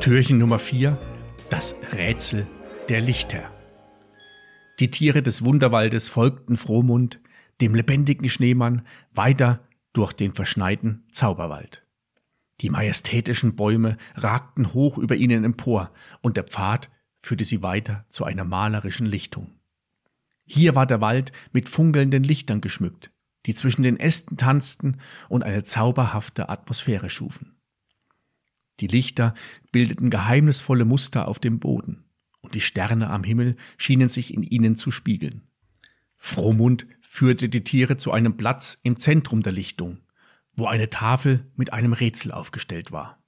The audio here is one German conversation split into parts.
Türchen Nummer 4, das Rätsel der Lichter. Die Tiere des Wunderwaldes folgten Frohmund, dem lebendigen Schneemann, weiter durch den verschneiten Zauberwald. Die majestätischen Bäume ragten hoch über ihnen empor, und der Pfad führte sie weiter zu einer malerischen Lichtung. Hier war der Wald mit funkelnden Lichtern geschmückt, die zwischen den Ästen tanzten und eine zauberhafte Atmosphäre schufen. Die Lichter bildeten geheimnisvolle Muster auf dem Boden, und die Sterne am Himmel schienen sich in ihnen zu spiegeln. Frohmund führte die Tiere zu einem Platz im Zentrum der Lichtung, wo eine Tafel mit einem Rätsel aufgestellt war.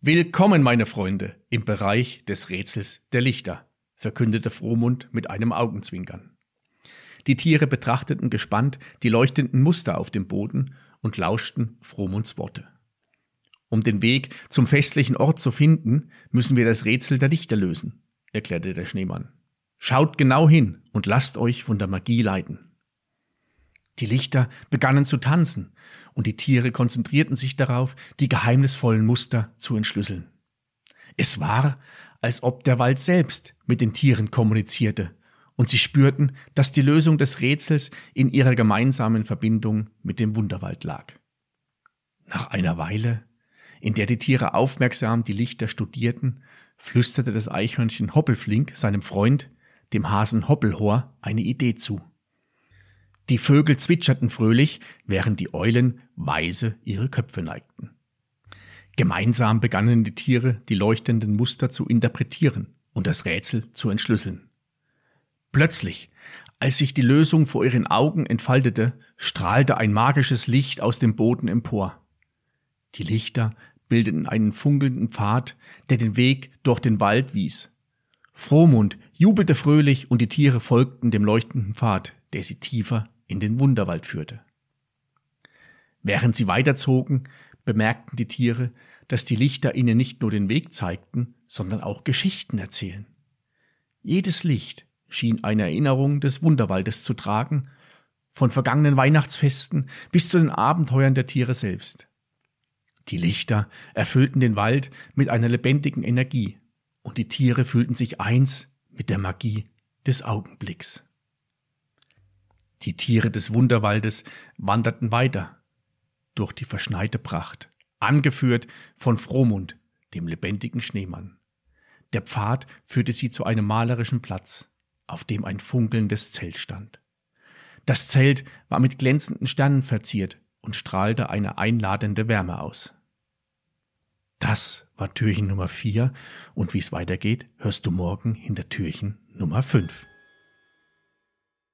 Willkommen, meine Freunde, im Bereich des Rätsels der Lichter, verkündete Frohmund mit einem Augenzwinkern. Die Tiere betrachteten gespannt die leuchtenden Muster auf dem Boden und lauschten Frohmunds Worte. Um den Weg zum festlichen Ort zu finden, müssen wir das Rätsel der Lichter lösen, erklärte der Schneemann. Schaut genau hin und lasst euch von der Magie leiten. Die Lichter begannen zu tanzen, und die Tiere konzentrierten sich darauf, die geheimnisvollen Muster zu entschlüsseln. Es war, als ob der Wald selbst mit den Tieren kommunizierte, und sie spürten, dass die Lösung des Rätsels in ihrer gemeinsamen Verbindung mit dem Wunderwald lag. Nach einer Weile in der die Tiere aufmerksam die Lichter studierten, flüsterte das Eichhörnchen Hoppelflink seinem Freund, dem Hasen Hoppelhor, eine Idee zu. Die Vögel zwitscherten fröhlich, während die Eulen weise ihre Köpfe neigten. Gemeinsam begannen die Tiere, die leuchtenden Muster zu interpretieren und das Rätsel zu entschlüsseln. Plötzlich, als sich die Lösung vor ihren Augen entfaltete, strahlte ein magisches Licht aus dem Boden empor. Die Lichter bildeten einen funkelnden Pfad, der den Weg durch den Wald wies. Frohmund jubelte fröhlich und die Tiere folgten dem leuchtenden Pfad, der sie tiefer in den Wunderwald führte. Während sie weiterzogen, bemerkten die Tiere, dass die Lichter ihnen nicht nur den Weg zeigten, sondern auch Geschichten erzählen. Jedes Licht schien eine Erinnerung des Wunderwaldes zu tragen, von vergangenen Weihnachtsfesten bis zu den Abenteuern der Tiere selbst. Die Lichter erfüllten den Wald mit einer lebendigen Energie, und die Tiere fühlten sich eins mit der Magie des Augenblicks. Die Tiere des Wunderwaldes wanderten weiter durch die verschneite Pracht, angeführt von Frohmund, dem lebendigen Schneemann. Der Pfad führte sie zu einem malerischen Platz, auf dem ein funkelndes Zelt stand. Das Zelt war mit glänzenden Sternen verziert und strahlte eine einladende Wärme aus. Das war Türchen Nummer 4 und wie es weitergeht, hörst du morgen hinter Türchen Nummer 5.